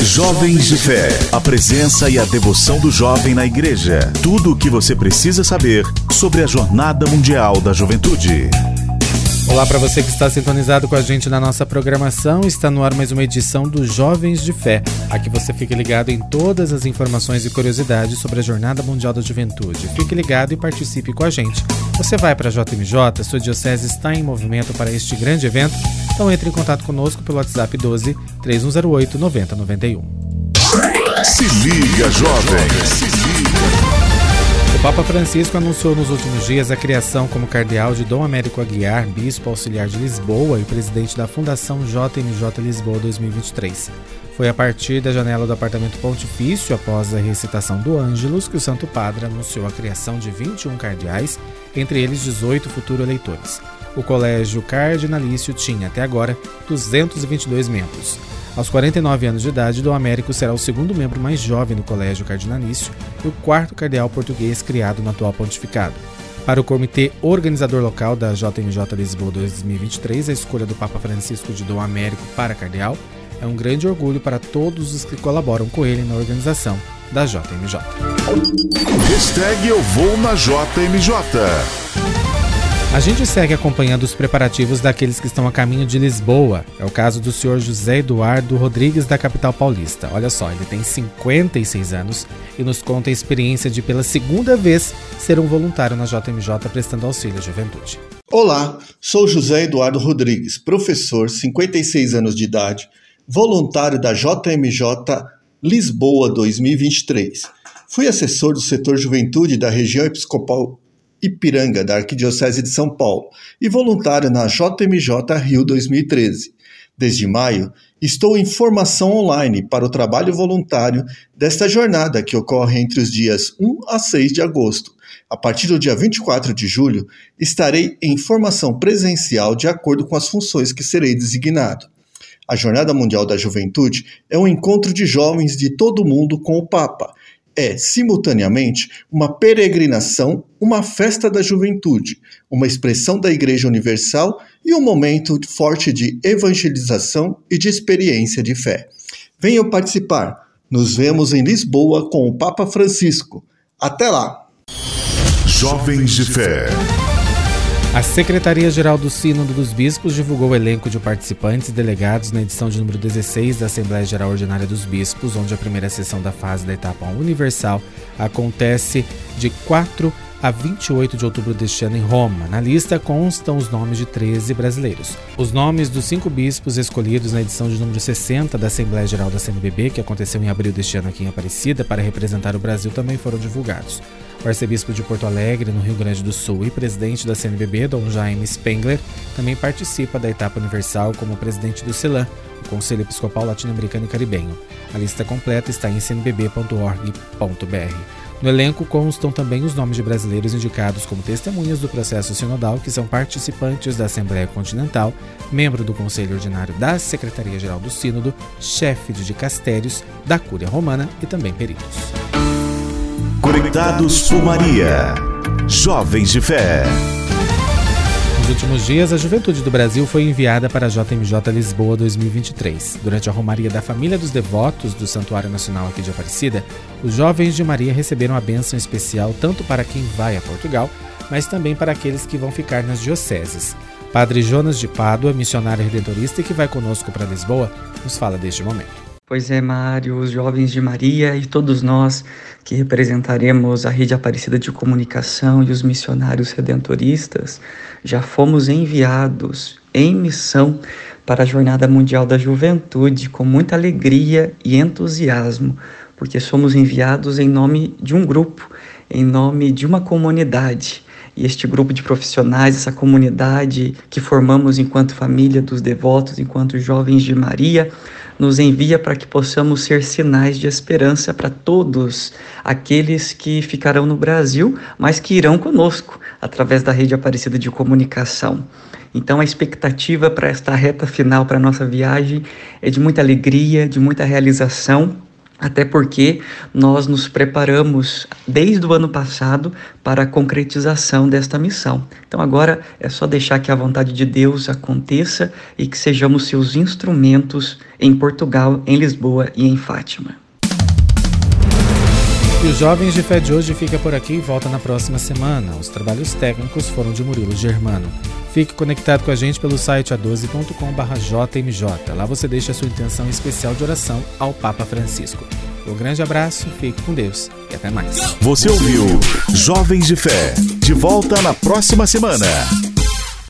Jovens de Fé. A presença e a devoção do jovem na igreja. Tudo o que você precisa saber sobre a Jornada Mundial da Juventude. Olá para você que está sintonizado com a gente na nossa programação. Está no ar mais uma edição do Jovens de Fé. Aqui você fica ligado em todas as informações e curiosidades sobre a Jornada Mundial da Juventude. Fique ligado e participe com a gente. Você vai para a JMJ, sua diocese está em movimento para este grande evento? Então entre em contato conosco pelo WhatsApp 12 3108 9091. Se liga, jovem! Se liga. O Papa Francisco anunciou nos últimos dias a criação como cardeal de Dom Américo Aguiar, bispo auxiliar de Lisboa e presidente da Fundação JMJ Lisboa 2023. Foi a partir da janela do apartamento pontifício, após a recitação do Ângelus, que o Santo Padre anunciou a criação de 21 cardeais, entre eles 18 futuros eleitores. O colégio cardinalício tinha, até agora, 222 membros. Aos 49 anos de idade, Dom Américo será o segundo membro mais jovem do Colégio Cardinalício e o quarto cardeal português criado no atual pontificado. Para o comitê organizador local da JMJ Lisboa 2023, a escolha do Papa Francisco de Dom Américo para cardeal é um grande orgulho para todos os que colaboram com ele na organização da JMJ. Hashtag Eu Vou na JMJ. A gente segue acompanhando os preparativos daqueles que estão a caminho de Lisboa. É o caso do senhor José Eduardo Rodrigues, da capital paulista. Olha só, ele tem 56 anos e nos conta a experiência de, pela segunda vez, ser um voluntário na JMJ prestando auxílio à juventude. Olá, sou José Eduardo Rodrigues, professor, 56 anos de idade, voluntário da JMJ Lisboa 2023. Fui assessor do setor juventude da região episcopal Ipiranga, da Arquidiocese de São Paulo, e voluntário na JMJ Rio 2013. Desde maio, estou em formação online para o trabalho voluntário desta jornada que ocorre entre os dias 1 a 6 de agosto. A partir do dia 24 de julho, estarei em formação presencial de acordo com as funções que serei designado. A Jornada Mundial da Juventude é um encontro de jovens de todo o mundo com o Papa é, simultaneamente, uma peregrinação, uma festa da juventude, uma expressão da Igreja Universal e um momento forte de evangelização e de experiência de fé. Venham participar. Nos vemos em Lisboa com o Papa Francisco. Até lá! Jovens de Fé. A Secretaria-Geral do Sínodo dos Bispos divulgou o elenco de participantes e delegados na edição de número 16 da Assembleia Geral Ordinária dos Bispos, onde a primeira sessão da fase da etapa universal acontece de 4 a 28 de outubro deste ano em Roma. Na lista constam os nomes de 13 brasileiros. Os nomes dos cinco bispos escolhidos na edição de número 60 da Assembleia Geral da CNBB, que aconteceu em abril deste ano aqui em Aparecida, para representar o Brasil, também foram divulgados. O arcebispo de Porto Alegre, no Rio Grande do Sul, e presidente da CNBB, Dom Jaime Spengler, também participa da etapa universal como presidente do CELAM, o Conselho Episcopal Latino-Americano e Caribenho. A lista completa está em cnbb.org.br. No elenco constam também os nomes de brasileiros indicados como testemunhas do processo sinodal, que são participantes da Assembleia Continental, membro do Conselho Ordinário da Secretaria-Geral do Sínodo, chefe de dicastérios da Cúria Romana e também peritos. Conectados por Maria. Jovens de Fé. Nos últimos dias, a juventude do Brasil foi enviada para a JMJ Lisboa 2023. Durante a Romaria da Família dos Devotos do Santuário Nacional aqui de Aparecida, os jovens de Maria receberam a bênção especial tanto para quem vai a Portugal, mas também para aqueles que vão ficar nas dioceses. Padre Jonas de Pádua, missionário redentorista que vai conosco para Lisboa, nos fala deste momento. Pois é, Mário, os jovens de Maria e todos nós que representaremos a Rede Aparecida de Comunicação e os missionários redentoristas, já fomos enviados em missão para a Jornada Mundial da Juventude com muita alegria e entusiasmo, porque somos enviados em nome de um grupo, em nome de uma comunidade. E este grupo de profissionais, essa comunidade que formamos enquanto família dos devotos, enquanto jovens de Maria, nos envia para que possamos ser sinais de esperança para todos aqueles que ficarão no Brasil, mas que irão conosco através da rede Aparecida de Comunicação. Então a expectativa para esta reta final para a nossa viagem é de muita alegria, de muita realização até porque nós nos preparamos desde o ano passado para a concretização desta missão. Então agora é só deixar que a vontade de Deus aconteça e que sejamos seus instrumentos em Portugal, em Lisboa e em Fátima. E os Jovens de Fé de hoje fica por aqui e volta na próxima semana. Os trabalhos técnicos foram de Murilo Germano. Fique conectado com a gente pelo site a12.com.jmj. Lá você deixa sua intenção especial de oração ao Papa Francisco. Um grande abraço, fique com Deus e até mais. Você ouviu Jovens de Fé. De volta na próxima semana.